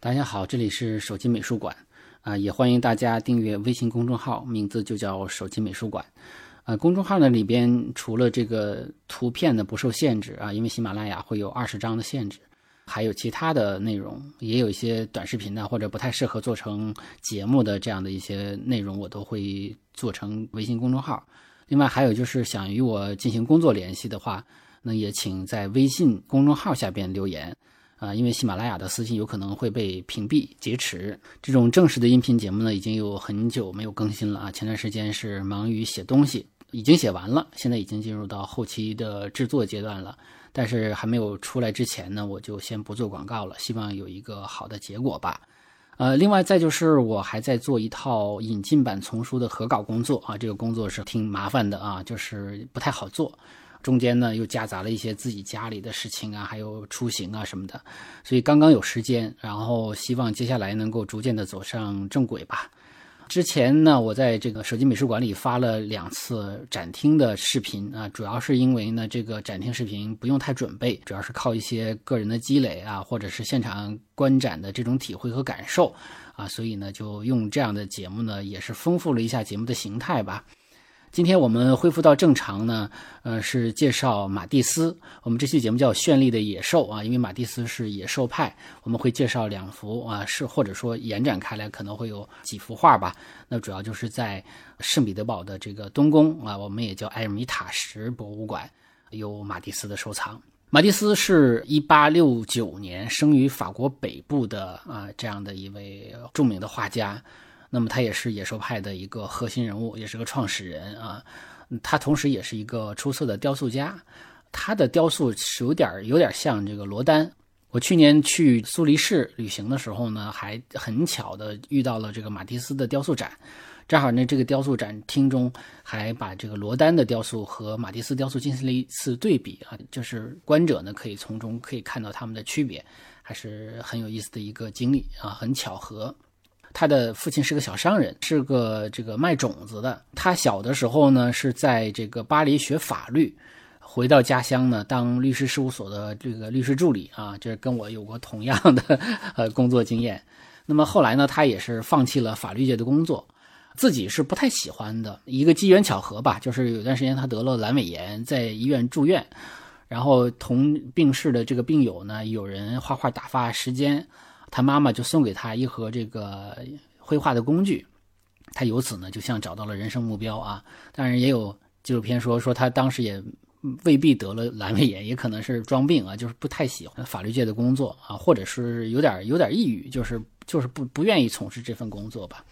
大家好，这里是手机美术馆啊，也欢迎大家订阅微信公众号，名字就叫手机美术馆。啊，公众号呢里边除了这个图片呢不受限制啊，因为喜马拉雅会有二十张的限制，还有其他的内容，也有一些短视频呢或者不太适合做成节目的这样的一些内容，我都会做成微信公众号。另外还有就是想与我进行工作联系的话，那也请在微信公众号下边留言。啊，因为喜马拉雅的私信有可能会被屏蔽劫持。这种正式的音频节目呢，已经有很久没有更新了啊。前段时间是忙于写东西，已经写完了，现在已经进入到后期的制作阶段了。但是还没有出来之前呢，我就先不做广告了，希望有一个好的结果吧。呃，另外再就是我还在做一套引进版丛书的合稿工作啊，这个工作是挺麻烦的啊，就是不太好做。中间呢又夹杂了一些自己家里的事情啊，还有出行啊什么的，所以刚刚有时间，然后希望接下来能够逐渐的走上正轨吧。之前呢，我在这个手机美术馆里发了两次展厅的视频啊，主要是因为呢，这个展厅视频不用太准备，主要是靠一些个人的积累啊，或者是现场观展的这种体会和感受啊，所以呢，就用这样的节目呢，也是丰富了一下节目的形态吧。今天我们恢复到正常呢，呃，是介绍马蒂斯。我们这期节目叫《绚丽的野兽》啊，因为马蒂斯是野兽派，我们会介绍两幅啊，是或者说延展开来可能会有几幅画吧。那主要就是在圣彼得堡的这个东宫啊，我们也叫埃尔米塔什博物馆，有马蒂斯的收藏。马蒂斯是一八六九年生于法国北部的啊，这样的一位著名的画家。那么他也是野兽派的一个核心人物，也是个创始人啊。他同时也是一个出色的雕塑家，他的雕塑是有点有点像这个罗丹。我去年去苏黎世旅行的时候呢，还很巧的遇到了这个马蒂斯的雕塑展，正好呢这个雕塑展厅中还把这个罗丹的雕塑和马蒂斯雕塑进行了一次对比啊，就是观者呢可以从中可以看到他们的区别，还是很有意思的一个经历啊，很巧合。他的父亲是个小商人，是个这个卖种子的。他小的时候呢，是在这个巴黎学法律，回到家乡呢，当律师事务所的这个律师助理啊，就是跟我有过同样的呃工作经验。那么后来呢，他也是放弃了法律界的工作，自己是不太喜欢的。一个机缘巧合吧，就是有段时间他得了阑尾炎，在医院住院，然后同病室的这个病友呢，有人画画打发时间。他妈妈就送给他一盒这个绘画的工具，他由此呢就像找到了人生目标啊。当然也有纪录片说说他当时也未必得了阑尾炎，也可能是装病啊，就是不太喜欢法律界的工作啊，或者是有点有点抑郁，就是就是不不愿意从事这份工作吧。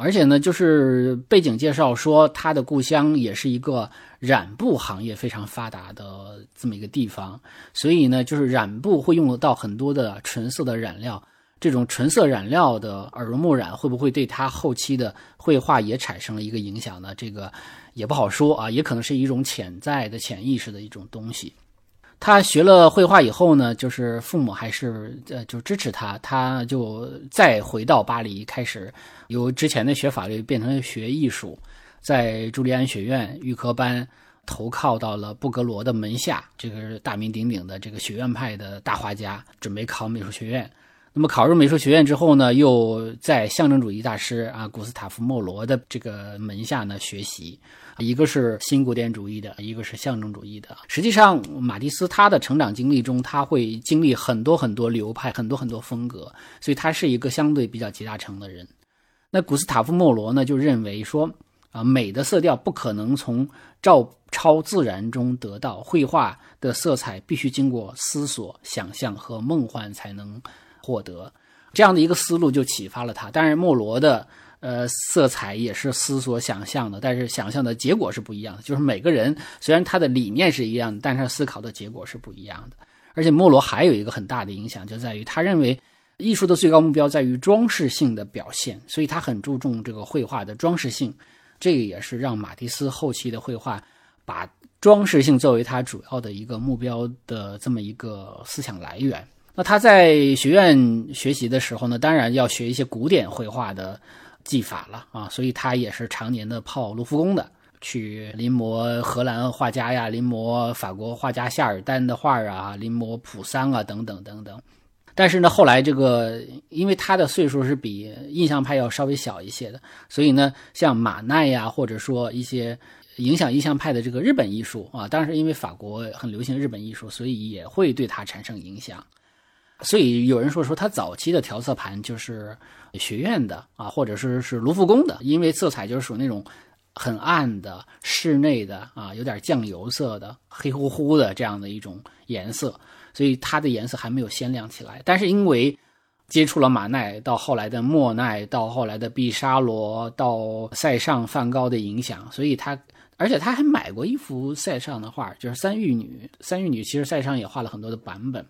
而且呢，就是背景介绍说，他的故乡也是一个染布行业非常发达的这么一个地方，所以呢，就是染布会用到很多的纯色的染料。这种纯色染料的耳濡目染，会不会对他后期的绘画也产生了一个影响呢？这个也不好说啊，也可能是一种潜在的潜意识的一种东西。他学了绘画以后呢，就是父母还是呃就支持他，他就再回到巴黎，开始由之前的学法律变成学艺术，在朱利安学院预科班投靠到了布格罗的门下，这个大名鼎鼎的这个学院派的大画家，准备考美术学院。那么考入美术学院之后呢，又在象征主义大师啊古斯塔夫莫罗的这个门下呢学习。一个是新古典主义的，一个是象征主义的。实际上，马蒂斯他的成长经历中，他会经历很多很多流派，很多很多风格，所以他是一个相对比较集大成的人。那古斯塔夫·莫罗呢，就认为说，啊，美的色调不可能从照抄自然中得到，绘画的色彩必须经过思索、想象和梦幻才能获得。这样的一个思路就启发了他。当然，莫罗的。呃，色彩也是思索想象的，但是想象的结果是不一样的。就是每个人虽然他的理念是一样的，但是他思考的结果是不一样的。而且莫罗还有一个很大的影响，就在于他认为艺术的最高目标在于装饰性的表现，所以他很注重这个绘画的装饰性。这个也是让马蒂斯后期的绘画把装饰性作为他主要的一个目标的这么一个思想来源。那他在学院学习的时候呢，当然要学一些古典绘画的。技法了啊，所以他也是常年的泡卢浮宫的，去临摹荷兰画家呀，临摹法国画家夏尔丹的画啊，临摹普桑啊等等等等。但是呢，后来这个因为他的岁数是比印象派要稍微小一些的，所以呢，像马奈呀，或者说一些影响印象派的这个日本艺术啊，当时因为法国很流行日本艺术，所以也会对他产生影响。所以有人说说他早期的调色盘就是学院的啊，或者是是卢浮宫的，因为色彩就是属于那种很暗的室内的啊，有点酱油色的黑乎乎的这样的一种颜色，所以它的颜色还没有鲜亮起来。但是因为接触了马奈，到后来的莫奈，到后来的毕沙罗，到塞尚、梵高的影响，所以他。而且他还买过一幅塞尚的画，就是《三玉女》。《三玉女》其实塞尚也画了很多的版本。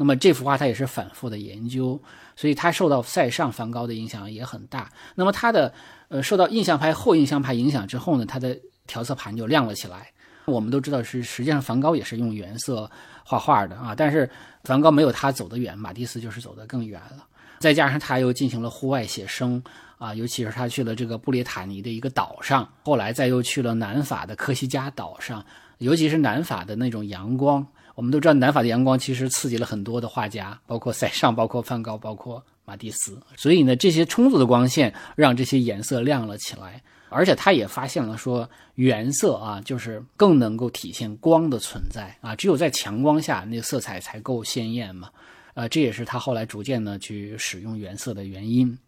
那么这幅画他也是反复的研究，所以他受到塞尚、梵高的影响也很大。那么他的呃受到印象派、后印象派影响之后呢，他的调色盘就亮了起来。我们都知道是实际上梵高也是用原色画画的啊，但是梵高没有他走得远，马蒂斯就是走得更远了。再加上他又进行了户外写生。啊，尤其是他去了这个布列塔尼的一个岛上，后来再又去了南法的科西嘉岛上，尤其是南法的那种阳光，我们都知道南法的阳光其实刺激了很多的画家，包括塞尚，包括梵高，包括马蒂斯。所以呢，这些充足的光线让这些颜色亮了起来，而且他也发现了说，原色啊，就是更能够体现光的存在啊，只有在强光下，那色彩才够鲜艳嘛。呃，这也是他后来逐渐呢去使用原色的原因。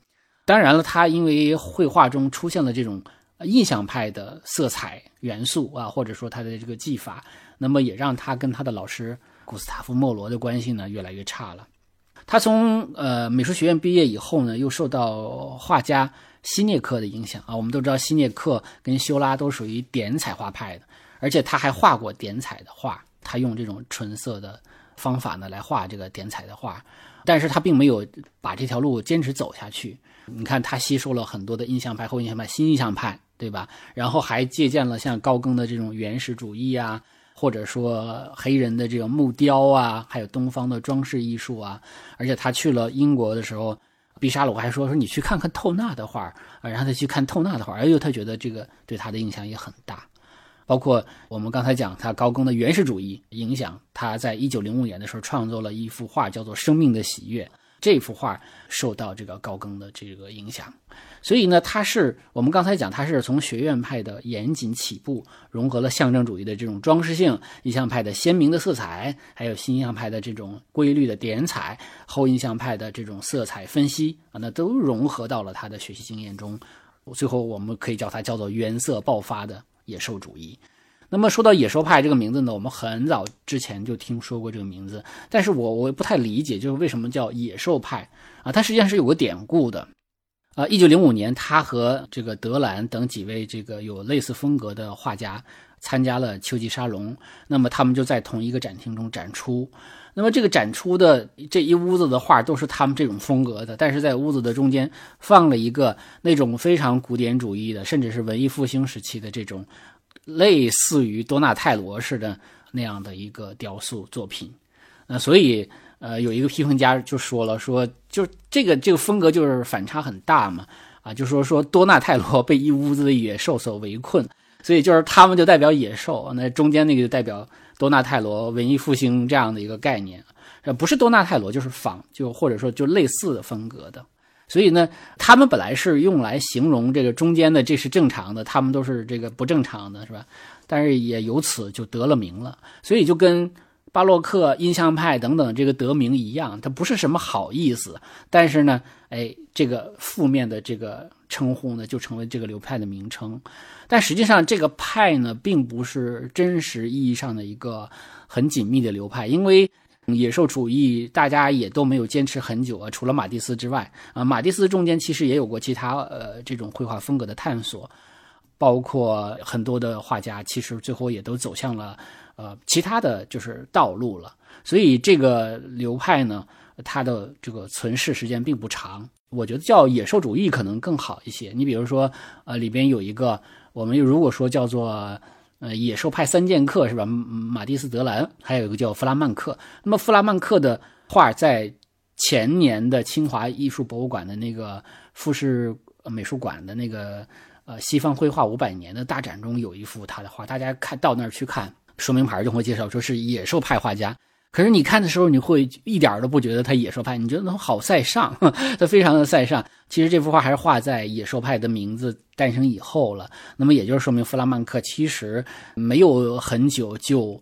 当然了，他因为绘画中出现了这种印象派的色彩元素啊，或者说他的这个技法，那么也让他跟他的老师古斯塔夫·莫罗的关系呢越来越差了。他从呃美术学院毕业以后呢，又受到画家希涅克的影响啊。我们都知道希涅克跟修拉都属于点彩画派的，而且他还画过点彩的画，他用这种纯色的方法呢来画这个点彩的画，但是他并没有把这条路坚持走下去。你看，他吸收了很多的印象派、后印象派、新印象派，对吧？然后还借鉴了像高更的这种原始主义啊，或者说黑人的这种木雕啊，还有东方的装饰艺术啊。而且他去了英国的时候，毕沙罗还说说你去看看透纳的画啊，让他去看透纳的画。哎呦，他觉得这个对他的影响也很大。包括我们刚才讲他高更的原始主义影响，他在一九零五年的时候创作了一幅画，叫做《生命的喜悦》。这幅画受到这个高更的这个影响，所以呢，他是我们刚才讲，他是从学院派的严谨起步，融合了象征主义的这种装饰性，印象派的鲜明的色彩，还有新印象派的这种规律的点彩，后印象派的这种色彩分析啊，那都融合到了他的学习经验中。最后，我们可以叫它叫做原色爆发的野兽主义。那么说到野兽派这个名字呢，我们很早之前就听说过这个名字，但是我我不太理解，就是为什么叫野兽派啊？它实际上是有个典故的，啊，一九零五年，他和这个德兰等几位这个有类似风格的画家参加了秋季沙龙，那么他们就在同一个展厅中展出，那么这个展出的这一屋子的画都是他们这种风格的，但是在屋子的中间放了一个那种非常古典主义的，甚至是文艺复兴时期的这种。类似于多纳泰罗似的那样的一个雕塑作品，呃，所以呃，有一个批评家就说了，说就这个这个风格就是反差很大嘛，啊，就说说多纳泰罗被一屋子的野兽所围困，所以就是他们就代表野兽，那中间那个就代表多纳泰罗文艺复兴这样的一个概念，呃，不是多纳泰罗就是仿，就或者说就类似的风格的。所以呢，他们本来是用来形容这个中间的，这是正常的，他们都是这个不正常的，是吧？但是也由此就得了名了。所以就跟巴洛克、印象派等等这个得名一样，它不是什么好意思。但是呢，哎，这个负面的这个称呼呢，就成为这个流派的名称。但实际上，这个派呢，并不是真实意义上的一个很紧密的流派，因为。野兽主义，大家也都没有坚持很久啊，除了马蒂斯之外啊，马蒂斯中间其实也有过其他呃这种绘画风格的探索，包括很多的画家，其实最后也都走向了呃其他的就是道路了。所以这个流派呢，它的这个存世时间并不长。我觉得叫野兽主义可能更好一些。你比如说，呃，里边有一个，我们如果说叫做。呃，野兽派三剑客是吧？马蒂斯、德兰，还有一个叫弗拉曼克。那么弗拉曼克的画在前年的清华艺术博物馆的那个富士美术馆的那个呃西方绘画五百年的大展中有一幅他的画，大家看到那儿去看说明牌就会介绍说是野兽派画家。可是你看的时候，你会一点都不觉得他野兽派，你觉得他好塞尚，他非常的塞尚。其实这幅画还是画在野兽派的名字诞生以后了。那么也就是说明弗拉曼克其实没有很久就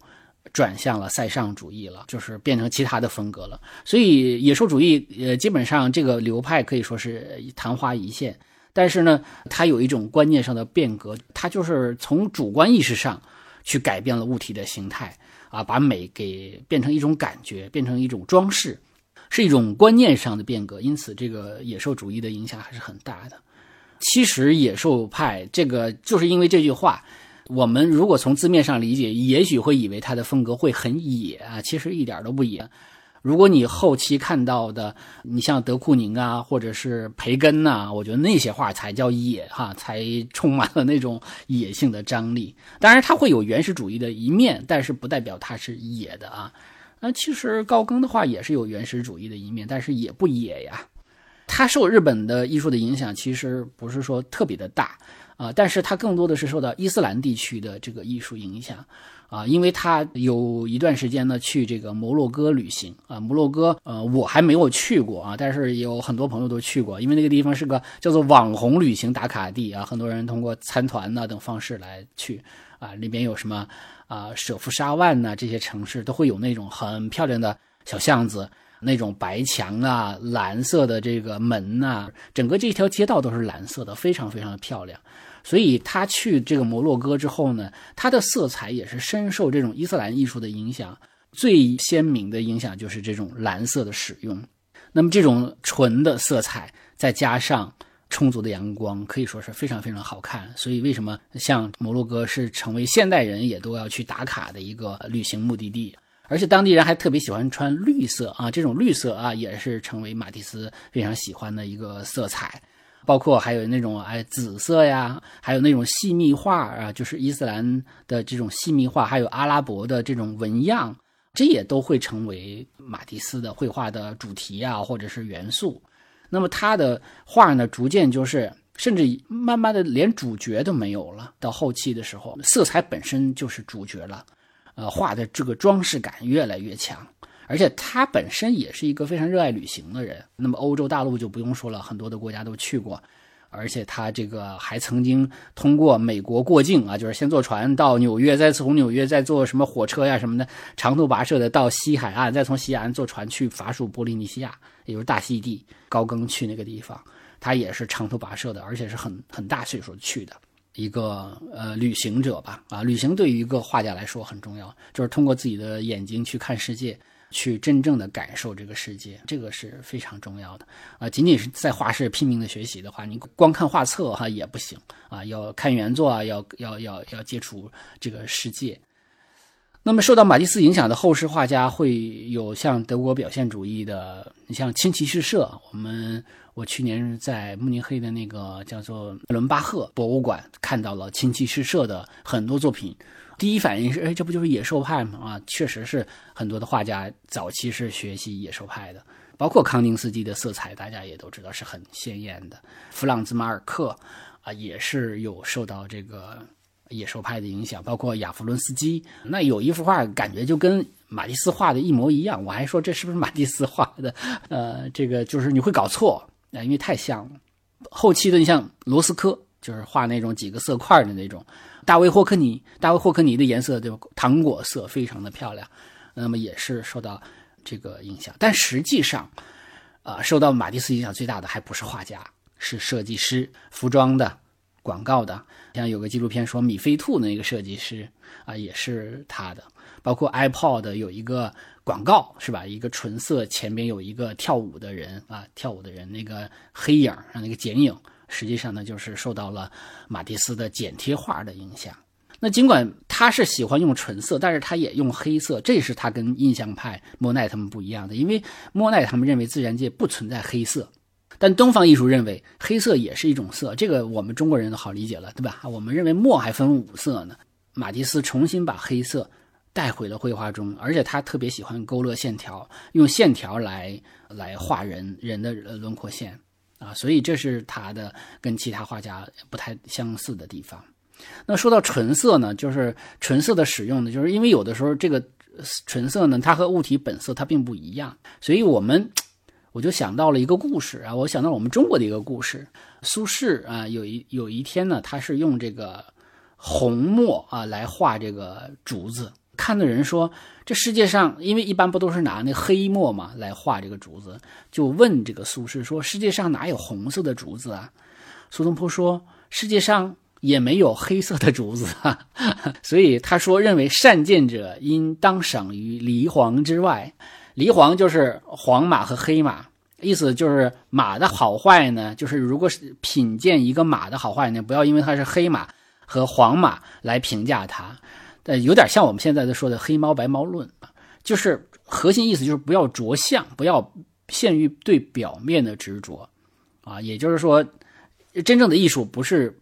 转向了塞尚主义了，就是变成其他的风格了。所以野兽主义，呃，基本上这个流派可以说是昙花一现。但是呢，它有一种观念上的变革，它就是从主观意识上去改变了物体的形态。啊，把美给变成一种感觉，变成一种装饰，是一种观念上的变革。因此，这个野兽主义的影响还是很大的。其实，野兽派这个就是因为这句话，我们如果从字面上理解，也许会以为他的风格会很野啊，其实一点都不野。如果你后期看到的，你像德库宁啊，或者是培根呐，我觉得那些画才叫野哈，才充满了那种野性的张力。当然，它会有原始主义的一面，但是不代表它是野的啊。那其实高更的话也是有原始主义的一面，但是也不野呀。他受日本的艺术的影响，其实不是说特别的大啊，但是它更多的是受到伊斯兰地区的这个艺术影响。啊，因为他有一段时间呢去这个摩洛哥旅行啊，摩洛哥呃我还没有去过啊，但是有很多朋友都去过，因为那个地方是个叫做网红旅行打卡地啊，很多人通过参团呐等方式来去啊，里边有什么啊舍夫沙万呐这些城市都会有那种很漂亮的小巷子，那种白墙啊，蓝色的这个门呐，整个这条街道都是蓝色的，非常非常的漂亮。所以他去这个摩洛哥之后呢，他的色彩也是深受这种伊斯兰艺术的影响，最鲜明的影响就是这种蓝色的使用。那么这种纯的色彩，再加上充足的阳光，可以说是非常非常好看。所以为什么像摩洛哥是成为现代人也都要去打卡的一个旅行目的地？而且当地人还特别喜欢穿绿色啊，这种绿色啊也是成为马蒂斯非常喜欢的一个色彩。包括还有那种哎紫色呀，还有那种细密画啊，就是伊斯兰的这种细密画，还有阿拉伯的这种纹样，这也都会成为马蒂斯的绘画的主题啊，或者是元素。那么他的画呢，逐渐就是甚至慢慢的连主角都没有了。到后期的时候，色彩本身就是主角了，呃，画的这个装饰感越来越强。而且他本身也是一个非常热爱旅行的人。那么欧洲大陆就不用说了，很多的国家都去过。而且他这个还曾经通过美国过境啊，就是先坐船到纽约，再从纽约再坐什么火车呀什么的，长途跋涉的到西海岸，再从西海岸坐船去法属波利尼西亚，也就是大溪地。高更去那个地方，他也是长途跋涉的，而且是很很大岁数去的一个呃旅行者吧。啊，旅行对于一个画家来说很重要，就是通过自己的眼睛去看世界。去真正的感受这个世界，这个是非常重要的啊！仅仅是在画室拼命的学习的话，你光看画册哈也不行啊，要看原作啊，要要要要接触这个世界。那么受到马蒂斯影响的后世画家会有像德国表现主义的，你像亲骑士社，我们我去年在慕尼黑的那个叫做伦巴赫博物馆看到了亲骑士社的很多作品。第一反应是，哎，这不就是野兽派吗？啊，确实是很多的画家早期是学习野兽派的，包括康定斯基的色彩，大家也都知道是很鲜艳的。弗朗兹马尔克啊，也是有受到这个野兽派的影响，包括亚夫伦斯基。那有一幅画感觉就跟马蒂斯画的一模一样，我还说这是不是马蒂斯画的？呃，这个就是你会搞错啊，因为太像了。后期的你像罗斯科，就是画那种几个色块的那种。大卫霍克尼，大卫霍克尼的颜色就糖果色，非常的漂亮，那么也是受到这个影响。但实际上，啊，受到马蒂斯影响最大的还不是画家，是设计师、服装的、广告的。像有个纪录片说米菲兔那个设计师啊，也是他的。包括 iPod 有一个广告是吧？一个纯色，前边有一个跳舞的人啊，跳舞的人那个黑影啊，那个剪影。实际上呢，就是受到了马蒂斯的剪贴画的影响。那尽管他是喜欢用纯色，但是他也用黑色，这是他跟印象派莫奈他们不一样的。因为莫奈他们认为自然界不存在黑色，但东方艺术认为黑色也是一种色。这个我们中国人都好理解了，对吧？我们认为墨还分五色呢。马蒂斯重新把黑色带回了绘画中，而且他特别喜欢勾勒线条，用线条来来画人人的轮廓线。啊，所以这是他的跟其他画家不太相似的地方。那说到纯色呢，就是纯色的使用呢，就是因为有的时候这个纯色呢，它和物体本色它并不一样，所以我们我就想到了一个故事啊，我想到我们中国的一个故事。苏轼啊，有一有一天呢，他是用这个红墨啊来画这个竹子，看的人说这世界上，因为一般不都是拿那黑墨嘛来画这个竹子，就问这个苏轼说世界上哪有红色的竹子啊？苏东坡说世界上。也没有黑色的竹子啊，所以他说认为善见者应当赏于离黄之外。离黄就是黄马和黑马，意思就是马的好坏呢，就是如果是品鉴一个马的好坏呢，不要因为它是黑马和黄马来评价它。呃，有点像我们现在的说的黑猫白猫论啊，就是核心意思就是不要着相，不要限于对表面的执着啊。也就是说，真正的艺术不是。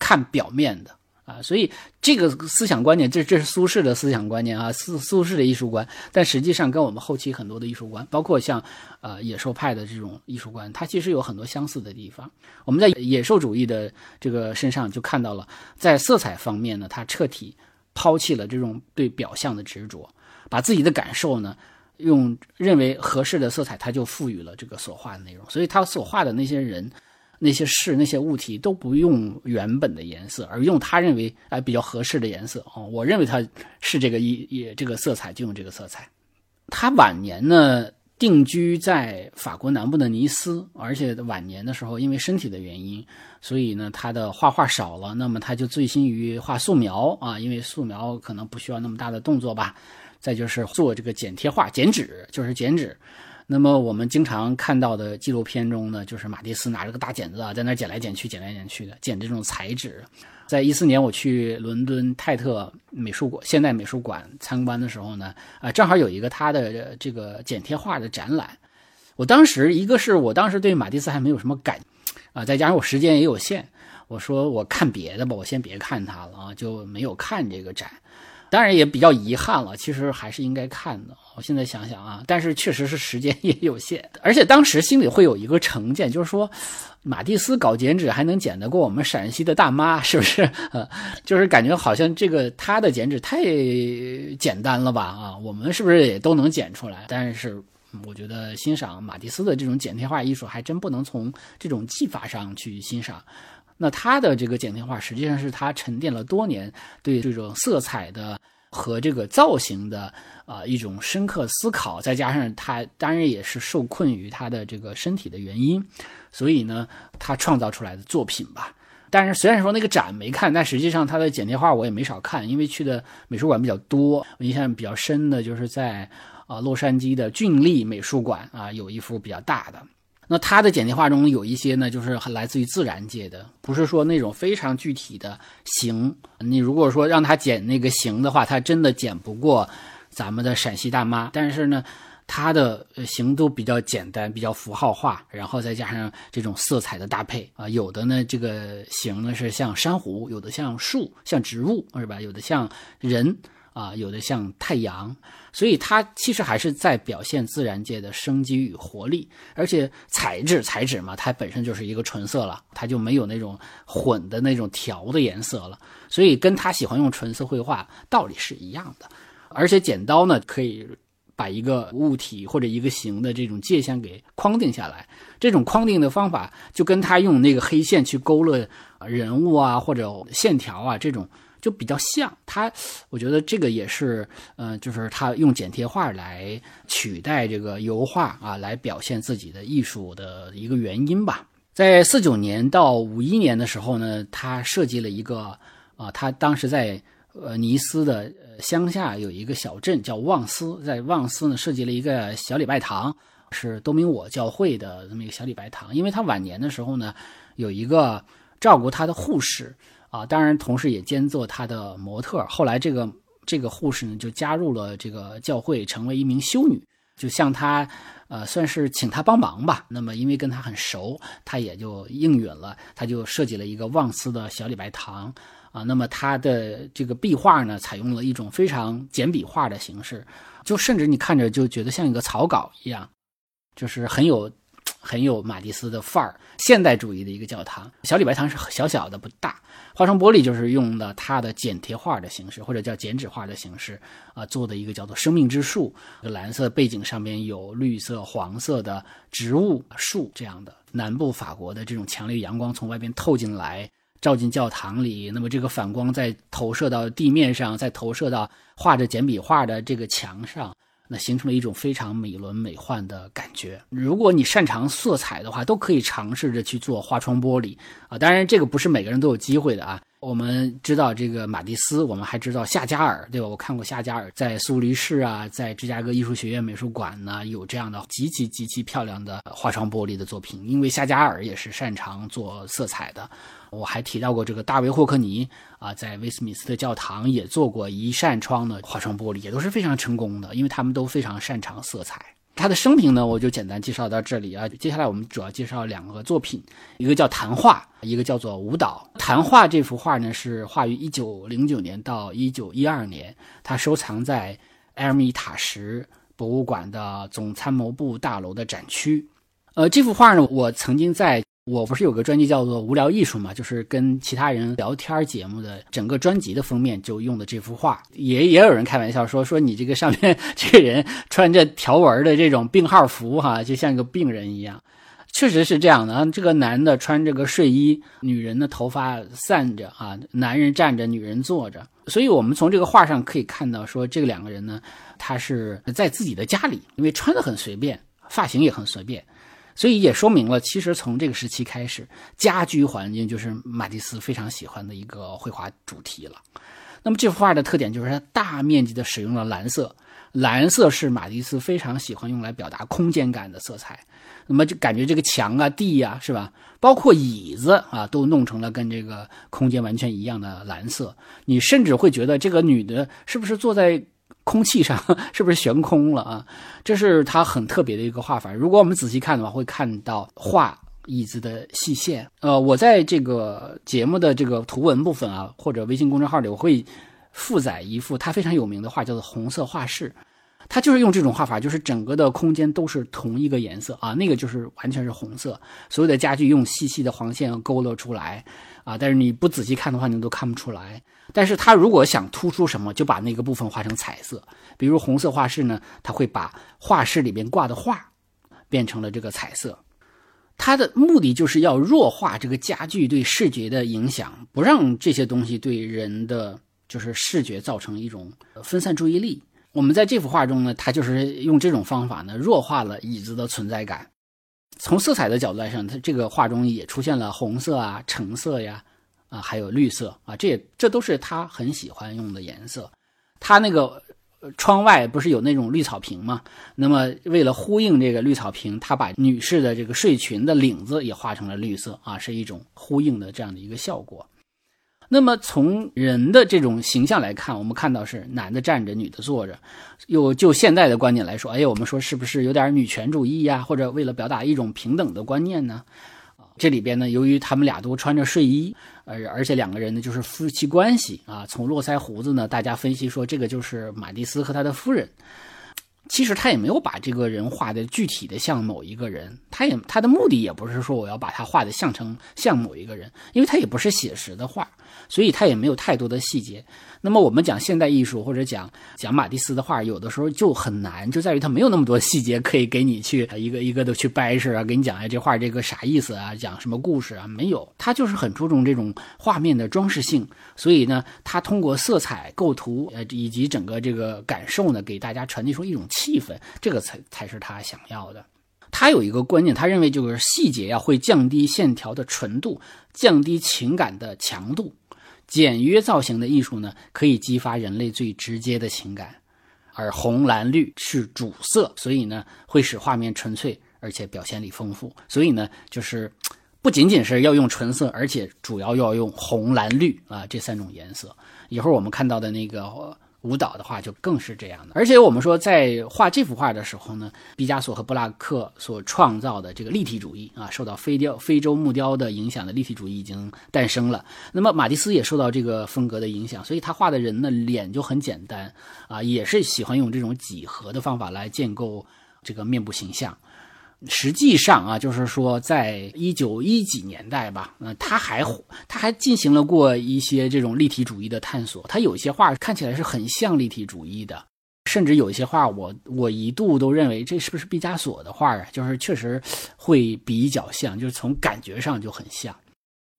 看表面的啊，所以这个思想观念，这这是苏轼的思想观念啊，苏苏轼的艺术观，但实际上跟我们后期很多的艺术观，包括像呃野兽派的这种艺术观，它其实有很多相似的地方。我们在野兽主义的这个身上就看到了，在色彩方面呢，它彻底抛弃了这种对表象的执着，把自己的感受呢，用认为合适的色彩，它就赋予了这个所画的内容，所以他所画的那些人。那些事、那些物体都不用原本的颜色，而用他认为哎比较合适的颜色哦。我认为他是这个一也这个色彩，就用这个色彩。他晚年呢定居在法国南部的尼斯，而且晚年的时候因为身体的原因，所以呢他的画画少了。那么他就醉心于画素描啊，因为素描可能不需要那么大的动作吧。再就是做这个剪贴画、剪纸，就是剪纸。那么我们经常看到的纪录片中呢，就是马蒂斯拿着个大剪子啊，在那剪来剪去、剪来剪去的，剪这种彩纸。在一四年我去伦敦泰特美术馆、现代美术馆参观的时候呢，啊，正好有一个他的这个剪贴画的展览。我当时一个是我当时对马蒂斯还没有什么感，啊，再加上我时间也有限，我说我看别的吧，我先别看他了啊，就没有看这个展。当然也比较遗憾了，其实还是应该看的。我现在想想啊，但是确实是时间也有限，而且当时心里会有一个成见，就是说，马蒂斯搞剪纸还能剪得过我们陕西的大妈，是不是？呃，就是感觉好像这个他的剪纸太简单了吧？啊，我们是不是也都能剪出来？但是我觉得欣赏马蒂斯的这种剪贴画艺术，还真不能从这种技法上去欣赏。那他的这个剪贴画，实际上是他沉淀了多年对这种色彩的和这个造型的啊一种深刻思考，再加上他当然也是受困于他的这个身体的原因，所以呢，他创造出来的作品吧。但是虽然说那个展没看，但实际上他的剪贴画我也没少看，因为去的美术馆比较多。我印象比较深的就是在啊洛杉矶的郡立美术馆啊有一幅比较大的。那他的剪贴画中有一些呢，就是来自于自然界的，不是说那种非常具体的形。你如果说让他剪那个形的话，他真的剪不过咱们的陕西大妈。但是呢，他的形都比较简单，比较符号化，然后再加上这种色彩的搭配啊，有的呢这个形呢是像珊瑚，有的像树，像植物是吧？有的像人。啊，有的像太阳，所以它其实还是在表现自然界的生机与活力。而且彩纸，彩纸嘛，它本身就是一个纯色了，它就没有那种混的那种调的颜色了。所以跟他喜欢用纯色绘画道理是一样的。而且剪刀呢，可以把一个物体或者一个形的这种界限给框定下来。这种框定的方法，就跟他用那个黑线去勾勒人物啊，或者线条啊这种。就比较像他，我觉得这个也是，呃，就是他用剪贴画来取代这个油画啊，来表现自己的艺术的一个原因吧。在四九年到五一年的时候呢，他设计了一个啊，他当时在呃尼斯的乡下有一个小镇叫旺斯，在旺斯呢设计了一个小礼拜堂，是多明我教会的这么一个小礼拜堂。因为他晚年的时候呢，有一个照顾他的护士。啊，当然，同时也兼做他的模特。后来，这个这个护士呢，就加入了这个教会，成为一名修女，就向他，呃，算是请他帮忙吧。那么，因为跟他很熟，他也就应允了。他就设计了一个旺斯的小礼拜堂啊。那么，他的这个壁画呢，采用了一种非常简笔画的形式，就甚至你看着就觉得像一个草稿一样，就是很有。很有马蒂斯的范儿，现代主义的一个教堂。小礼拜堂是小小的不大，花窗玻璃就是用的它的剪贴画的形式，或者叫剪纸画的形式啊做的一个叫做生命之树，蓝色背景上面有绿色、黄色的植物树这样的。南部法国的这种强烈阳光从外边透进来，照进教堂里，那么这个反光再投射到地面上，再投射到画着简笔画的这个墙上。那形成了一种非常美轮美奂的感觉。如果你擅长色彩的话，都可以尝试着去做花窗玻璃啊。当然，这个不是每个人都有机会的啊。我们知道这个马蒂斯，我们还知道夏加尔，对吧？我看过夏加尔在苏黎世啊，在芝加哥艺术学院美术馆呢，有这样的极其极其漂亮的花窗玻璃的作品。因为夏加尔也是擅长做色彩的。我还提到过这个大卫霍克尼啊，在威斯敏斯特教堂也做过一扇窗的化窗玻璃，也都是非常成功的，因为他们都非常擅长色彩。他的生平呢，我就简单介绍到这里啊。接下来我们主要介绍两个作品，一个叫《谈话》，一个叫做《舞蹈》。《谈话》这幅画呢是画于一九零九年到一九一二年，它收藏在埃尔米塔什博物馆的总参谋部大楼的展区。呃，这幅画呢，我曾经在。我不是有个专辑叫做《无聊艺术》嘛，就是跟其他人聊天节目的整个专辑的封面就用的这幅画，也也有人开玩笑说说你这个上面 这个人穿着条纹的这种病号服哈，就像一个病人一样，确实是这样的啊。这个男的穿着个睡衣，女人的头发散着啊，男人站着，女人坐着，所以我们从这个画上可以看到，说这个两个人呢，他是在自己的家里，因为穿的很随便，发型也很随便。所以也说明了，其实从这个时期开始，家居环境就是马蒂斯非常喜欢的一个绘画主题了。那么这幅画的特点就是它大面积的使用了蓝色，蓝色是马蒂斯非常喜欢用来表达空间感的色彩。那么就感觉这个墙啊、地呀，是吧？包括椅子啊，都弄成了跟这个空间完全一样的蓝色。你甚至会觉得这个女的是不是坐在？空气上是不是悬空了啊？这是它很特别的一个画法。如果我们仔细看的话，会看到画椅子的细线。呃，我在这个节目的这个图文部分啊，或者微信公众号里，我会附载一幅它非常有名的画，叫做《红色画室》。它就是用这种画法，就是整个的空间都是同一个颜色啊，那个就是完全是红色，所有的家具用细细的黄线勾勒出来啊，但是你不仔细看的话，你都看不出来。但是他如果想突出什么，就把那个部分画成彩色，比如红色画室呢，他会把画室里边挂的画变成了这个彩色，他的目的就是要弱化这个家具对视觉的影响，不让这些东西对人的就是视觉造成一种分散注意力。我们在这幅画中呢，他就是用这种方法呢，弱化了椅子的存在感。从色彩的角度来上，它这个画中也出现了红色啊、橙色呀，啊，还有绿色啊，这也这都是他很喜欢用的颜色。他那个窗外不是有那种绿草坪吗？那么为了呼应这个绿草坪，他把女士的这个睡裙的领子也画成了绿色啊，是一种呼应的这样的一个效果。那么从人的这种形象来看，我们看到是男的站着，女的坐着。又就现代的观点来说，哎，我们说是不是有点女权主义呀？或者为了表达一种平等的观念呢？这里边呢，由于他们俩都穿着睡衣，而而且两个人呢就是夫妻关系啊。从络腮胡子呢，大家分析说这个就是马蒂斯和他的夫人。其实他也没有把这个人画的具体的像某一个人，他也他的目的也不是说我要把他画的像成像某一个人，因为他也不是写实的画，所以他也没有太多的细节。那么我们讲现代艺术或者讲讲马蒂斯的画，有的时候就很难，就在于他没有那么多细节可以给你去一个一个的去掰扯啊，给你讲哎这画这个啥意思啊，讲什么故事啊？没有，他就是很注重这种画面的装饰性，所以呢，他通过色彩构图呃以及整个这个感受呢，给大家传递出一种气氛，这个才才是他想要的。他有一个观念，他认为就是细节呀会降低线条的纯度，降低情感的强度。简约造型的艺术呢，可以激发人类最直接的情感，而红蓝绿是主色，所以呢，会使画面纯粹而且表现力丰富。所以呢，就是不仅仅是要用纯色，而且主要要用红蓝绿啊这三种颜色。一会儿我们看到的那个。舞蹈的话就更是这样的，而且我们说在画这幅画的时候呢，毕加索和布拉克所创造的这个立体主义啊，受到非雕非洲木雕的影响的立体主义已经诞生了。那么马蒂斯也受到这个风格的影响，所以他画的人呢脸就很简单啊，也是喜欢用这种几何的方法来建构这个面部形象。实际上啊，就是说，在一九一几年代吧，呃，他还他还进行了过一些这种立体主义的探索。他有些画看起来是很像立体主义的，甚至有一些画，我我一度都认为这是不是毕加索的画啊？就是确实会比较像，就是从感觉上就很像。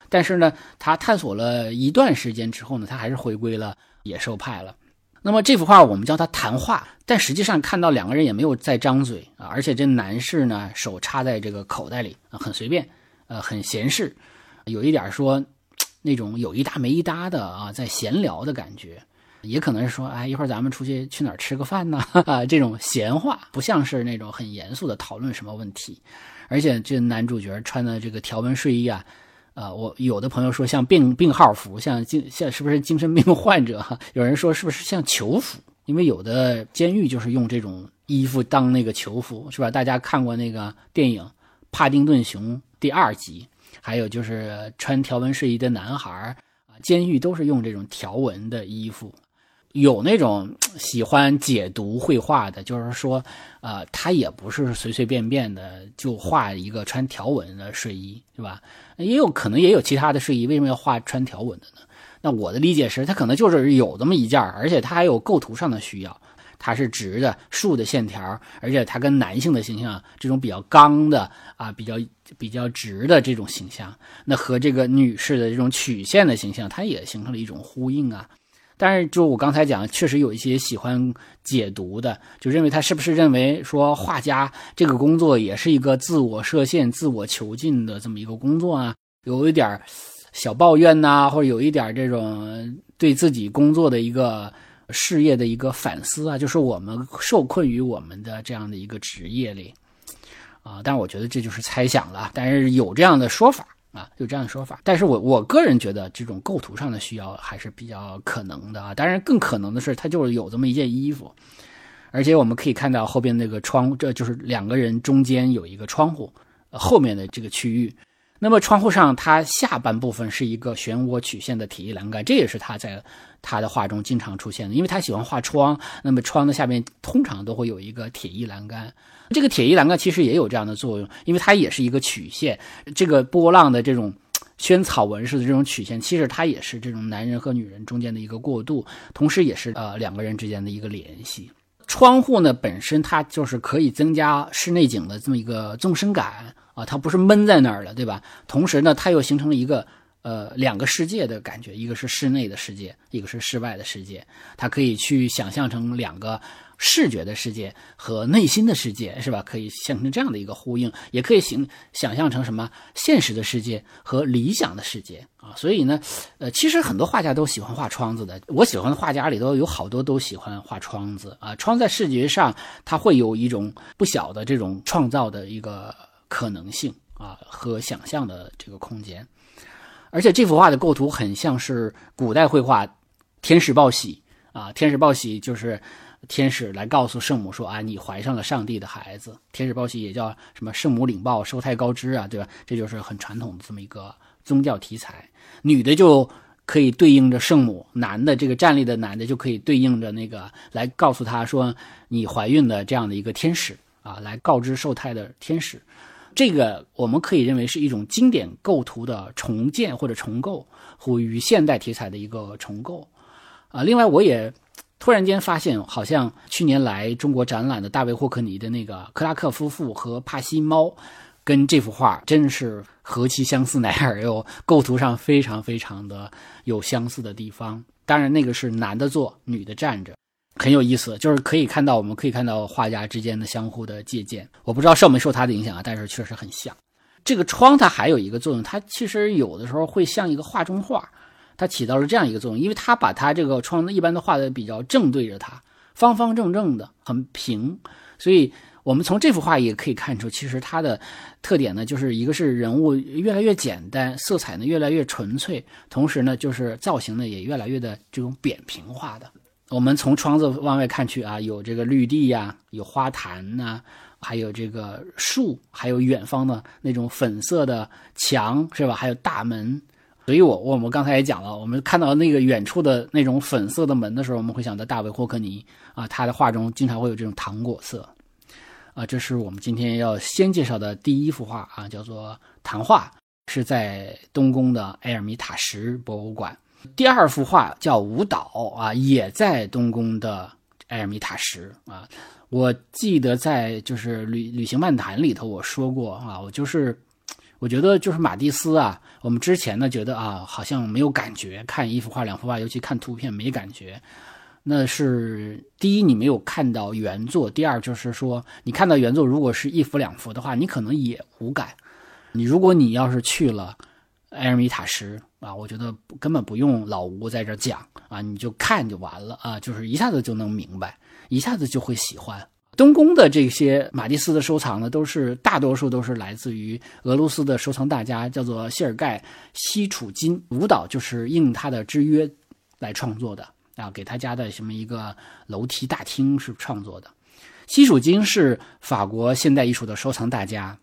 但是呢，他探索了一段时间之后呢，他还是回归了野兽派了。那么这幅画我们叫它谈话，但实际上看到两个人也没有在张嘴啊，而且这男士呢手插在这个口袋里啊，很随便，呃，很闲适，有一点说 那种有一搭没一搭的啊，在闲聊的感觉，也可能是说，哎，一会儿咱们出去去哪儿吃个饭呢？啊，这种闲话不像是那种很严肃的讨论什么问题，而且这男主角穿的这个条纹睡衣啊。啊，我有的朋友说像病病号服，像精像是不是精神病患者？有人说是不是像囚服？因为有的监狱就是用这种衣服当那个囚服，是吧？大家看过那个电影《帕丁顿熊》第二集，还有就是穿条纹睡衣的男孩啊，监狱都是用这种条纹的衣服。有那种喜欢解读绘画的，就是说，呃，他也不是随随便便的就画一个穿条纹的睡衣，是吧？也有可能也有其他的睡衣，为什么要画穿条纹的呢？那我的理解是，他可能就是有这么一件，而且他还有构图上的需要，它是直的竖的线条，而且它跟男性的形象这种比较刚的啊，比较比较直的这种形象，那和这个女士的这种曲线的形象，它也形成了一种呼应啊。但是，就我刚才讲，确实有一些喜欢解读的，就认为他是不是认为说画家这个工作也是一个自我设限、自我囚禁的这么一个工作啊？有一点小抱怨呐，或者有一点这种对自己工作的一个事业的一个反思啊，就是我们受困于我们的这样的一个职业里啊。但我觉得这就是猜想了，但是有这样的说法。啊，有这样的说法，但是我我个人觉得这种构图上的需要还是比较可能的啊。当然，更可能的是他就是有这么一件衣服，而且我们可以看到后边那个窗，这就是两个人中间有一个窗户，后面的这个区域。那么窗户上，它下半部分是一个漩涡曲线的铁艺栏杆，这也是他在他的画中经常出现的，因为他喜欢画窗，那么窗的下面通常都会有一个铁艺栏杆。这个铁艺栏杆其实也有这样的作用，因为它也是一个曲线，这个波浪的这种萱草纹式的这种曲线，其实它也是这种男人和女人中间的一个过渡，同时也是呃两个人之间的一个联系。窗户呢本身它就是可以增加室内景的这么一个纵深感。啊，它不是闷在那儿了，对吧？同时呢，它又形成了一个呃两个世界的感觉，一个是室内的世界，一个是室外的世界。它可以去想象成两个视觉的世界和内心的世界，是吧？可以形成这样的一个呼应，也可以形想象成什么现实的世界和理想的世界啊。所以呢，呃，其实很多画家都喜欢画窗子的。我喜欢的画家里头有好多都喜欢画窗子啊。窗在视觉上，它会有一种不小的这种创造的一个。可能性啊和想象的这个空间，而且这幅画的构图很像是古代绘画天使报喜啊，天使报喜就是天使来告诉圣母说啊，你怀上了上帝的孩子。天使报喜也叫什么圣母领报受胎告知啊，对吧？这就是很传统的这么一个宗教题材。女的就可以对应着圣母，男的这个站立的男的就可以对应着那个来告诉他说你怀孕的这样的一个天使啊，来告知受胎的天使。这个我们可以认为是一种经典构图的重建或者重构，或与现代题材的一个重构。啊，另外我也突然间发现，好像去年来中国展览的大卫霍克尼的那个克拉克夫妇和帕西猫，跟这幅画真是何其相似乃尔哟！构图上非常非常的有相似的地方。当然，那个是男的坐，女的站着。很有意思，就是可以看到，我们可以看到画家之间的相互的借鉴。我不知道受没受他的影响啊，但是确实很像。这个窗它还有一个作用，它其实有的时候会像一个画中画，它起到了这样一个作用，因为它把它这个窗子一般都画的比较正对着它，方方正正的，很平。所以我们从这幅画也可以看出，其实它的特点呢，就是一个是人物越来越简单，色彩呢越来越纯粹，同时呢就是造型呢也越来越的这种扁平化的。我们从窗子往外看去啊，有这个绿地呀，有花坛呐，还有这个树，还有远方的那种粉色的墙，是吧？还有大门。所以我我们刚才也讲了，我们看到那个远处的那种粉色的门的时候，我们会想到大卫霍克尼啊，他的画中经常会有这种糖果色。啊，这是我们今天要先介绍的第一幅画啊，叫做《谈话》，是在东宫的埃尔米塔什博物馆。第二幅画叫《舞蹈》啊，也在东宫的埃尔米塔什啊。我记得在就是旅旅行漫谈里头我说过啊，我就是我觉得就是马蒂斯啊，我们之前呢觉得啊好像没有感觉，看一幅画两幅画，尤其看图片没感觉。那是第一，你没有看到原作；第二，就是说你看到原作，如果是一幅两幅的话，你可能也无感。你如果你要是去了埃尔米塔什啊，我觉得根本不用老吴在这讲啊，你就看就完了啊，就是一下子就能明白，一下子就会喜欢。东宫的这些马蒂斯的收藏呢，都是大多数都是来自于俄罗斯的收藏大家，叫做谢尔盖·西楚金。舞蹈就是应他的之约来创作的。啊，给他家的什么一个楼梯大厅是创作的。西楚金是法国现代艺术的收藏大家，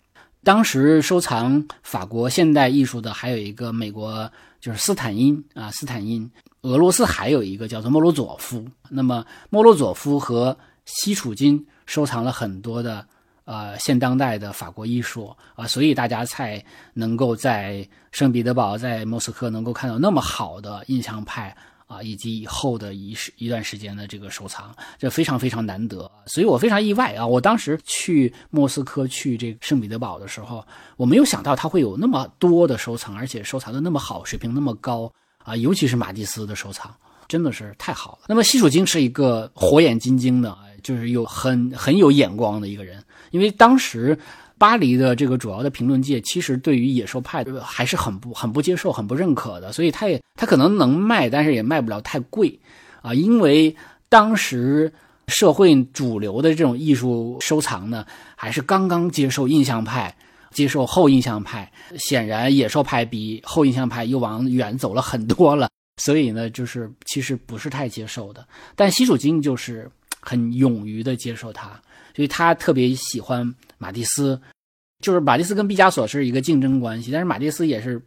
当时收藏法国现代艺术的还有一个美国就是斯坦因啊，斯坦因。俄罗斯还有一个叫做莫罗佐夫。那么莫罗佐夫和西楚金收藏了很多的呃现当代的法国艺术啊，所以大家才能够在圣彼得堡、在莫斯科能够看到那么好的印象派。啊，以及以后的一时一段时间的这个收藏，这非常非常难得，所以我非常意外啊！我当时去莫斯科去这个圣彼得堡的时候，我没有想到他会有那么多的收藏，而且收藏的那么好，水平那么高啊！尤其是马蒂斯的收藏，真的是太好了。那么西楚金是一个火眼金睛的，就是有很很有眼光的一个人，因为当时。巴黎的这个主要的评论界其实对于野兽派还是很不很不接受、很不认可的，所以他也他可能能卖，但是也卖不了太贵啊。因为当时社会主流的这种艺术收藏呢，还是刚刚接受印象派、接受后印象派，显然野兽派比后印象派又往远走了很多了，所以呢，就是其实不是太接受的。但西楚金就是很勇于的接受他。所以他特别喜欢马蒂斯，就是马蒂斯跟毕加索是一个竞争关系，但是马蒂斯也是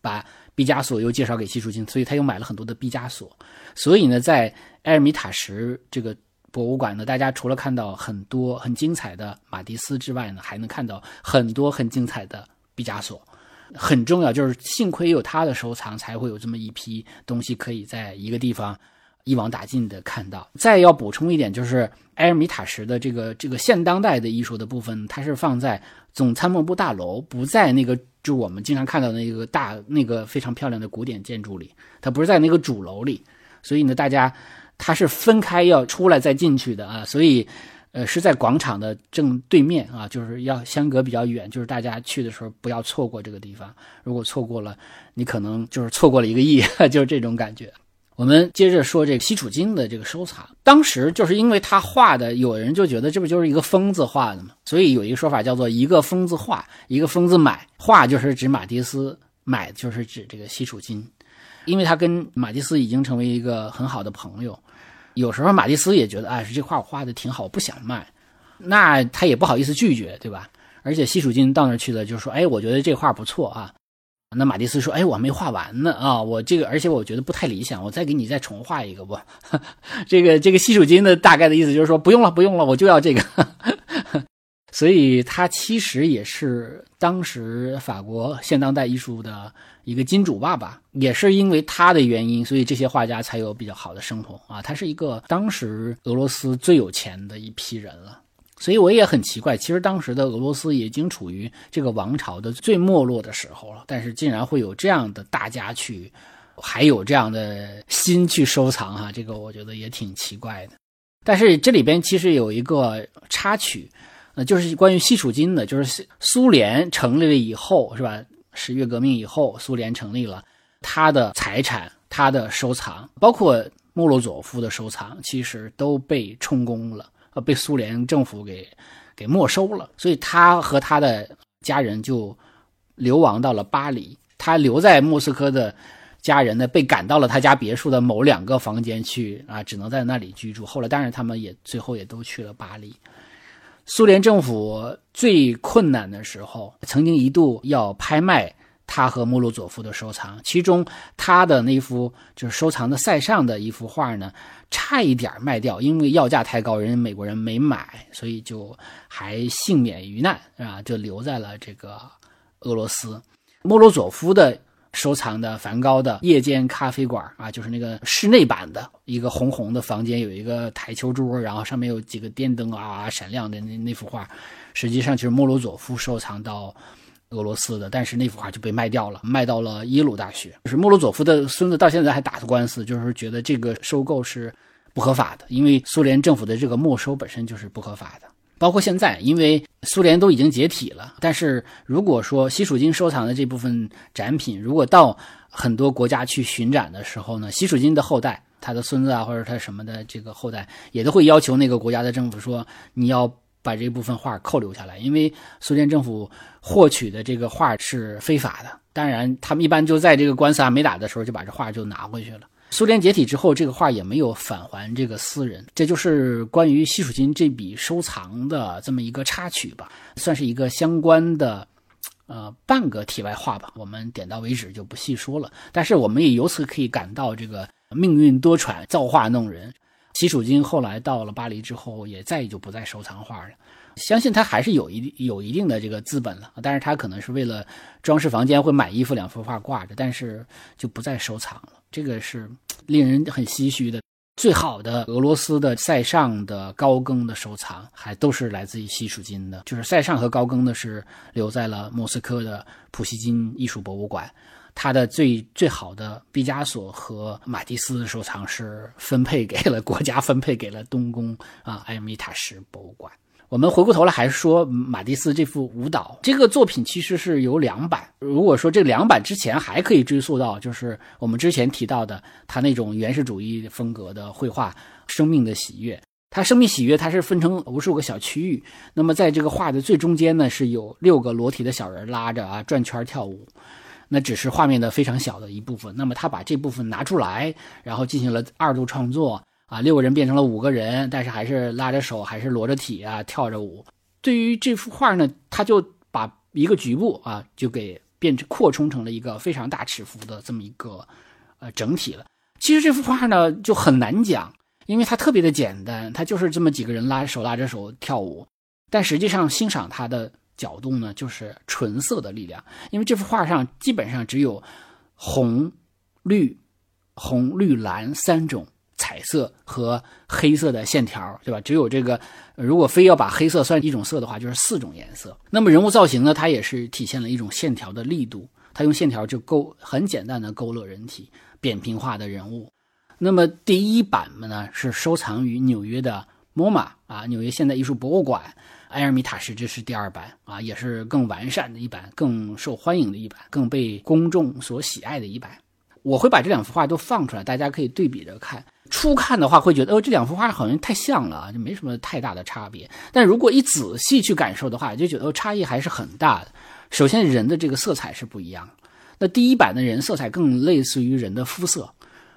把毕加索又介绍给西楚金，所以他又买了很多的毕加索。所以呢，在埃尔米塔什这个博物馆呢，大家除了看到很多很精彩的马蒂斯之外呢，还能看到很多很精彩的毕加索。很重要，就是幸亏有他的收藏，才会有这么一批东西可以在一个地方。一网打尽的看到，再要补充一点，就是埃尔米塔什的这个这个现当代的艺术的部分，它是放在总参谋部大楼，不在那个就我们经常看到的那个大那个非常漂亮的古典建筑里，它不是在那个主楼里，所以呢，大家它是分开要出来再进去的啊，所以呃是在广场的正对面啊，就是要相隔比较远，就是大家去的时候不要错过这个地方，如果错过了，你可能就是错过了一个亿，就是这种感觉。我们接着说这个西楚金的这个收藏，当时就是因为他画的，有人就觉得这不就是一个疯子画的吗？所以有一个说法叫做一个疯子画，一个疯子买。画就是指马蒂斯，买就是指这个西楚金，因为他跟马蒂斯已经成为一个很好的朋友。有时候马蒂斯也觉得，哎，这画我画的挺好，不想卖，那他也不好意思拒绝，对吧？而且西楚金到那去了，就说，哎，我觉得这画不错啊。那马蒂斯说：“哎，我还没画完呢啊！我这个，而且我觉得不太理想，我再给你再重画一个不？这个这个西楚金的大概的意思就是说，不用了，不用了，我就要这个。所以他其实也是当时法国现当代艺术的一个金主爸爸，也是因为他的原因，所以这些画家才有比较好的生活啊。他是一个当时俄罗斯最有钱的一批人了。”所以我也很奇怪，其实当时的俄罗斯已经处于这个王朝的最没落的时候了，但是竟然会有这样的大家去，还有这样的心去收藏哈，这个我觉得也挺奇怪的。但是这里边其实有一个插曲，呃，就是关于西楚金的，就是苏联成立了以后，是吧？十月革命以后，苏联成立了，他的财产、他的收藏，包括莫洛佐夫的收藏，其实都被充公了。呃，被苏联政府给给没收了，所以他和他的家人就流亡到了巴黎。他留在莫斯科的家人呢，被赶到了他家别墅的某两个房间去啊，只能在那里居住。后来，当然他们也最后也都去了巴黎。苏联政府最困难的时候，曾经一度要拍卖他和莫洛佐夫的收藏，其中他的那幅就是收藏的塞尚的一幅画呢，差一点卖掉，因为要价太高，人家美国人没买，所以就还幸免于难啊，就留在了这个俄罗斯。莫洛佐夫的收藏的梵高的夜间咖啡馆啊，就是那个室内版的一个红红的房间，有一个台球桌，然后上面有几个电灯啊闪亮的那那幅画，实际上就是莫罗佐夫收藏到。俄罗斯的，但是那幅画就被卖掉了，卖到了耶鲁大学。就是莫罗佐夫的孙子到现在还打着官司，就是觉得这个收购是不合法的，因为苏联政府的这个没收本身就是不合法的。包括现在，因为苏联都已经解体了，但是如果说西蜀金收藏的这部分展品，如果到很多国家去巡展的时候呢，西蜀金的后代，他的孙子啊，或者他什么的这个后代，也都会要求那个国家的政府说，你要。把这部分画扣留下来，因为苏联政府获取的这个画是非法的。当然，他们一般就在这个官司还没打的时候，就把这画就拿回去了。苏联解体之后，这个画也没有返还这个私人。这就是关于西蜀金这笔收藏的这么一个插曲吧，算是一个相关的，呃，半个题外话吧。我们点到为止就不细说了。但是我们也由此可以感到这个命运多舛，造化弄人。西蜀金后来到了巴黎之后，也再也就不再收藏画了。相信他还是有一有一定的这个资本了，但是他可能是为了装饰房间会买一幅两幅画挂着，但是就不再收藏了。这个是令人很唏嘘的。最好的俄罗斯的塞尚的高更的收藏，还都是来自于西蜀金的，就是塞尚和高更的是留在了莫斯科的普希金艺术博物馆。他的最最好的毕加索和马蒂斯的收藏是分配给了国家，分配给了东宫啊埃米塔什博物馆。我们回过头来还是说马蒂斯这幅舞蹈这个作品其实是有两版。如果说这两版之前还可以追溯到，就是我们之前提到的他那种原始主义风格的绘画《生命的喜悦》。它《生命喜悦》它是分成无数个小区域，那么在这个画的最中间呢，是有六个裸体的小人拉着啊转圈跳舞。那只是画面的非常小的一部分。那么他把这部分拿出来，然后进行了二度创作啊，六个人变成了五个人，但是还是拉着手，还是裸着体啊，跳着舞。对于这幅画呢，他就把一个局部啊，就给变成扩充成了一个非常大尺幅的这么一个呃整体了。其实这幅画呢就很难讲，因为它特别的简单，它就是这么几个人拉手拉着手跳舞，但实际上欣赏它的。角度呢，就是纯色的力量，因为这幅画上基本上只有红、绿、红、绿、蓝三种彩色和黑色的线条，对吧？只有这个，如果非要把黑色算一种色的话，就是四种颜色。那么人物造型呢，它也是体现了一种线条的力度，它用线条就勾很简单的勾勒人体扁平化的人物。那么第一版呢，是收藏于纽约的 MoMA 啊，纽约现代艺术博物馆。埃尔米塔什这是第二版啊，也是更完善的一版，更受欢迎的一版，更被公众所喜爱的一版。我会把这两幅画都放出来，大家可以对比着看。初看的话会觉得，哦，这两幅画好像太像了，就没什么太大的差别。但如果一仔细去感受的话，就觉得差异还是很大的。首先，人的这个色彩是不一样。那第一版的人色彩更类似于人的肤色，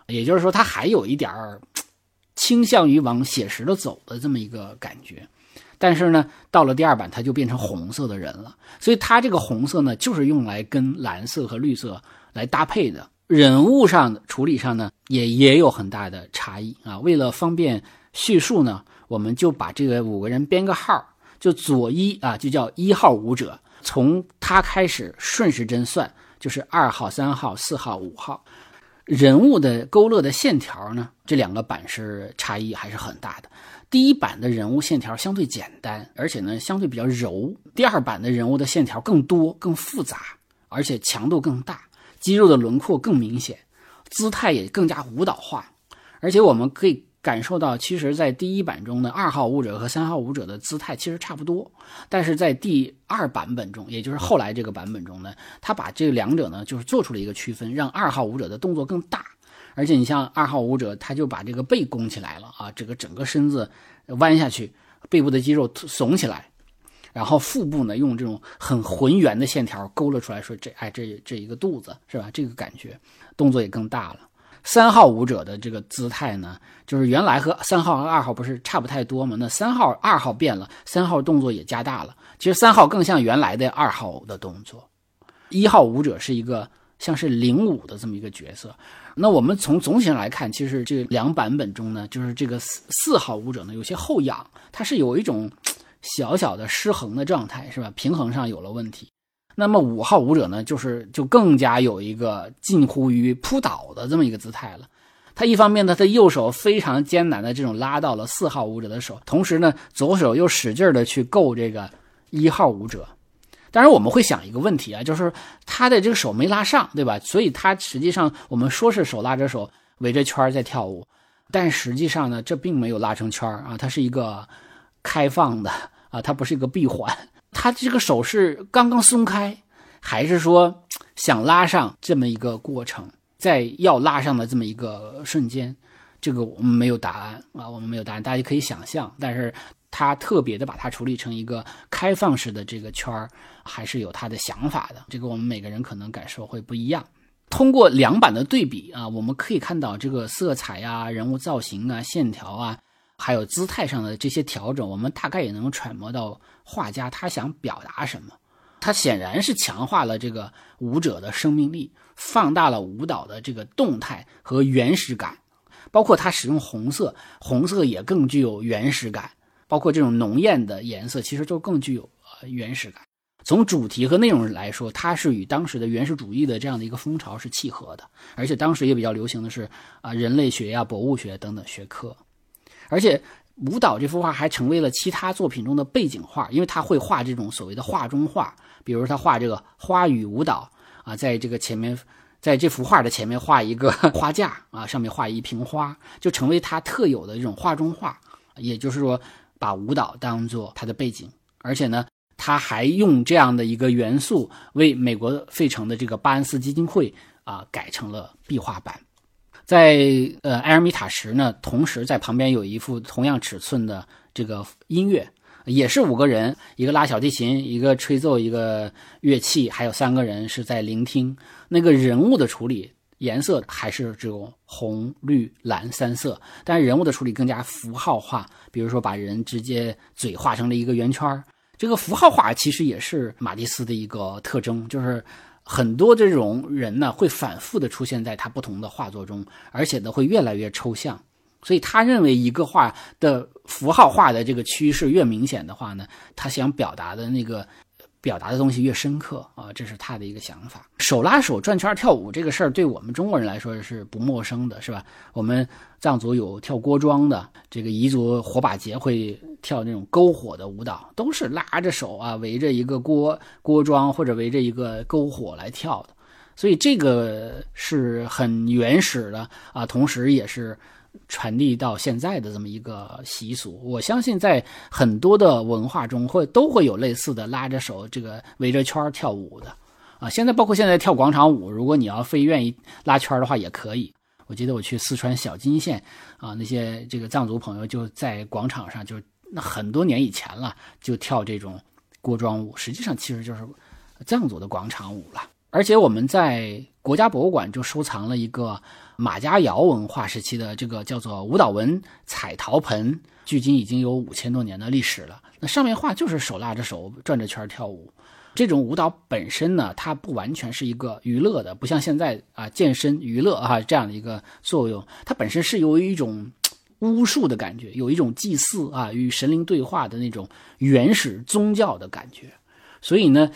也就是说，它还有一点儿倾向于往写实的走的这么一个感觉。但是呢，到了第二版，它就变成红色的人了。所以它这个红色呢，就是用来跟蓝色和绿色来搭配的。人物上的处理上呢，也也有很大的差异啊。为了方便叙述呢，我们就把这个五个人编个号，就左一啊，就叫一号舞者，从他开始顺时针算，就是二号、三号、四号、五号。人物的勾勒的线条呢，这两个版是差异还是很大的。第一版的人物线条相对简单，而且呢相对比较柔。第二版的人物的线条更多、更复杂，而且强度更大，肌肉的轮廓更明显，姿态也更加舞蹈化。而且我们可以感受到，其实，在第一版中的二号舞者和三号舞者的姿态其实差不多，但是在第二版本中，也就是后来这个版本中呢，他把这两者呢就是做出了一个区分，让二号舞者的动作更大。而且你像二号舞者，他就把这个背弓起来了啊，这个整个身子弯下去，背部的肌肉耸起来，然后腹部呢用这种很浑圆的线条勾勒出来，说这哎这这一个肚子是吧？这个感觉动作也更大了。三号舞者的这个姿态呢，就是原来和三号和二号不是差不太多吗？那三号二号变了，三号动作也加大了。其实三号更像原来的二号的动作。一号舞者是一个像是领舞的这么一个角色。那我们从总体上来看，其实这两版本中呢，就是这个四四号舞者呢有些后仰，他是有一种小小的失衡的状态，是吧？平衡上有了问题。那么五号舞者呢，就是就更加有一个近乎于扑倒的这么一个姿态了。他一方面呢，他右手非常艰难的这种拉到了四号舞者的手，同时呢，左手又使劲的去够这个一号舞者。当然，我们会想一个问题啊，就是他的这个手没拉上，对吧？所以他实际上我们说是手拉着手围着圈在跳舞，但实际上呢，这并没有拉成圈啊，它是一个开放的啊，它不是一个闭环。他这个手是刚刚松开，还是说想拉上这么一个过程，在要拉上的这么一个瞬间，这个我们没有答案啊，我们没有答案，大家可以想象，但是。他特别的把它处理成一个开放式的这个圈儿，还是有他的想法的。这个我们每个人可能感受会不一样。通过两版的对比啊，我们可以看到这个色彩啊、人物造型啊、线条啊，还有姿态上的这些调整，我们大概也能揣摩到画家他想表达什么。他显然是强化了这个舞者的生命力，放大了舞蹈的这个动态和原始感，包括他使用红色，红色也更具有原始感。包括这种浓艳的颜色，其实就更具有呃原始感。从主题和内容来说，它是与当时的原始主义的这样的一个风潮是契合的。而且当时也比较流行的是啊人类学呀、博物学等等学科。而且舞蹈这幅画还成为了其他作品中的背景画，因为他会画这种所谓的画中画，比如他画这个花与舞蹈啊，在这个前面，在这幅画的前面画一个 花架啊，上面画一瓶花，就成为他特有的这种画中画。也就是说。把舞蹈当做他的背景，而且呢，他还用这样的一个元素为美国费城的这个巴恩斯基金会啊改成了壁画版。在呃埃尔米塔什呢，同时在旁边有一幅同样尺寸的这个音乐，也是五个人，一个拉小提琴，一个吹奏一个乐器，还有三个人是在聆听。那个人物的处理。颜色还是这种红、绿、蓝三色，但是人物的处理更加符号化，比如说把人直接嘴画成了一个圆圈这个符号化其实也是马蒂斯的一个特征，就是很多这种人呢会反复的出现在他不同的画作中，而且呢会越来越抽象。所以他认为一个画的符号化的这个趋势越明显的话呢，他想表达的那个。表达的东西越深刻啊，这是他的一个想法。手拉手转圈跳舞这个事儿，对我们中国人来说是不陌生的，是吧？我们藏族有跳锅庄的，这个彝族火把节会跳那种篝火的舞蹈，都是拉着手啊，围着一个锅锅庄或者围着一个篝火来跳的。所以这个是很原始的啊，同时也是。传递到现在的这么一个习俗，我相信在很多的文化中会都会有类似的拉着手这个围着圈跳舞的，啊，现在包括现在跳广场舞，如果你要非愿意拉圈的话也可以。我记得我去四川小金县啊，那些这个藏族朋友就在广场上，就那很多年以前了，就跳这种锅庄舞，实际上其实就是藏族的广场舞了。而且我们在国家博物馆就收藏了一个。马家窑文化时期的这个叫做舞蹈纹彩陶盆，距今已经有五千多年的历史了。那上面画就是手拉着手转着圈跳舞。这种舞蹈本身呢，它不完全是一个娱乐的，不像现在啊健身娱乐啊这样的一个作用。它本身是有一种巫术的感觉，有一种祭祀啊与神灵对话的那种原始宗教的感觉。所以呢，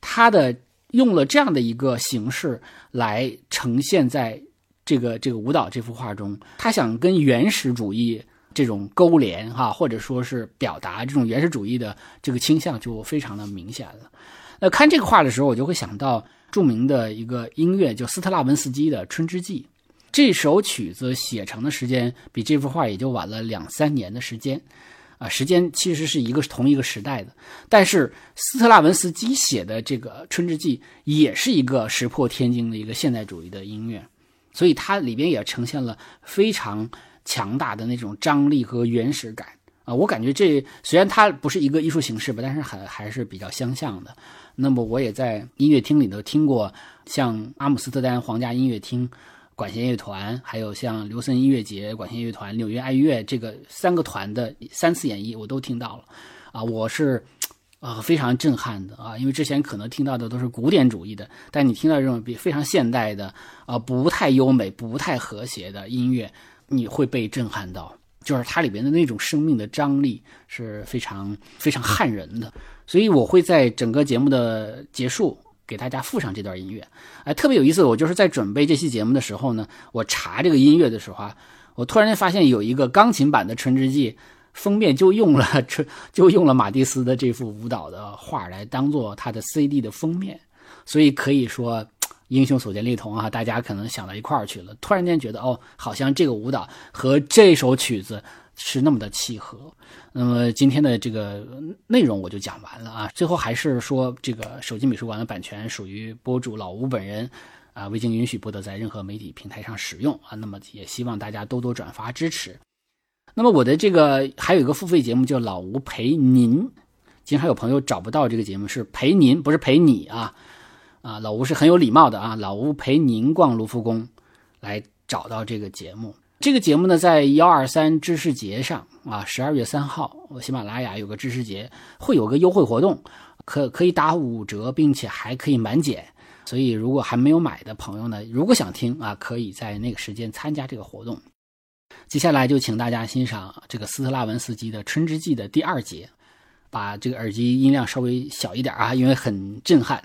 它的用了这样的一个形式来呈现在。这个这个舞蹈这幅画中，他想跟原始主义这种勾连哈，或者说是表达这种原始主义的这个倾向就非常的明显了。那看这个画的时候，我就会想到著名的一个音乐，就斯特拉文斯基的《春之祭》。这首曲子写成的时间比这幅画也就晚了两三年的时间，啊，时间其实是一个同一个时代的。但是斯特拉文斯基写的这个《春之祭》也是一个石破天惊的一个现代主义的音乐。所以它里边也呈现了非常强大的那种张力和原始感啊！我感觉这虽然它不是一个艺术形式吧，但是还还是比较相像的。那么我也在音乐厅里头听过，像阿姆斯特丹皇家音乐厅管弦乐团，还有像刘森音乐节管弦乐团、纽约爱乐这个三个团的三次演绎，我都听到了啊！我是啊，非常震撼的啊，因为之前可能听到的都是古典主义的，但你听到这种比非常现代的啊，不太优美、不太和谐的音乐，你会被震撼到，就是它里边的那种生命的张力是非常非常撼人的。所以我会在整个节目的结束给大家附上这段音乐。哎，特别有意思，我就是在准备这期节目的时候呢，我查这个音乐的时候啊，我突然间发现有一个钢琴版的《春之祭》。封面就用了这，就用了马蒂斯的这幅舞蹈的画来当做他的 CD 的封面，所以可以说英雄所见略同啊，大家可能想到一块儿去了，突然间觉得哦，好像这个舞蹈和这首曲子是那么的契合。那么今天的这个内容我就讲完了啊，最后还是说这个手机美术馆的版权属于博主老吴本人啊，未经允许不得在任何媒体平台上使用啊。那么也希望大家多多转发支持。那么我的这个还有一个付费节目叫老吴陪您，经常有朋友找不到这个节目是陪您，不是陪你啊，啊，老吴是很有礼貌的啊，老吴陪您逛卢浮宫，来找到这个节目。这个节目呢，在幺二三知识节上啊，十二月三号，喜马拉雅有个知识节，会有个优惠活动，可可以打五折，并且还可以满减。所以如果还没有买的朋友呢，如果想听啊，可以在那个时间参加这个活动。接下来就请大家欣赏这个斯特拉文斯基的《春之祭》的第二节，把这个耳机音量稍微小一点啊，因为很震撼。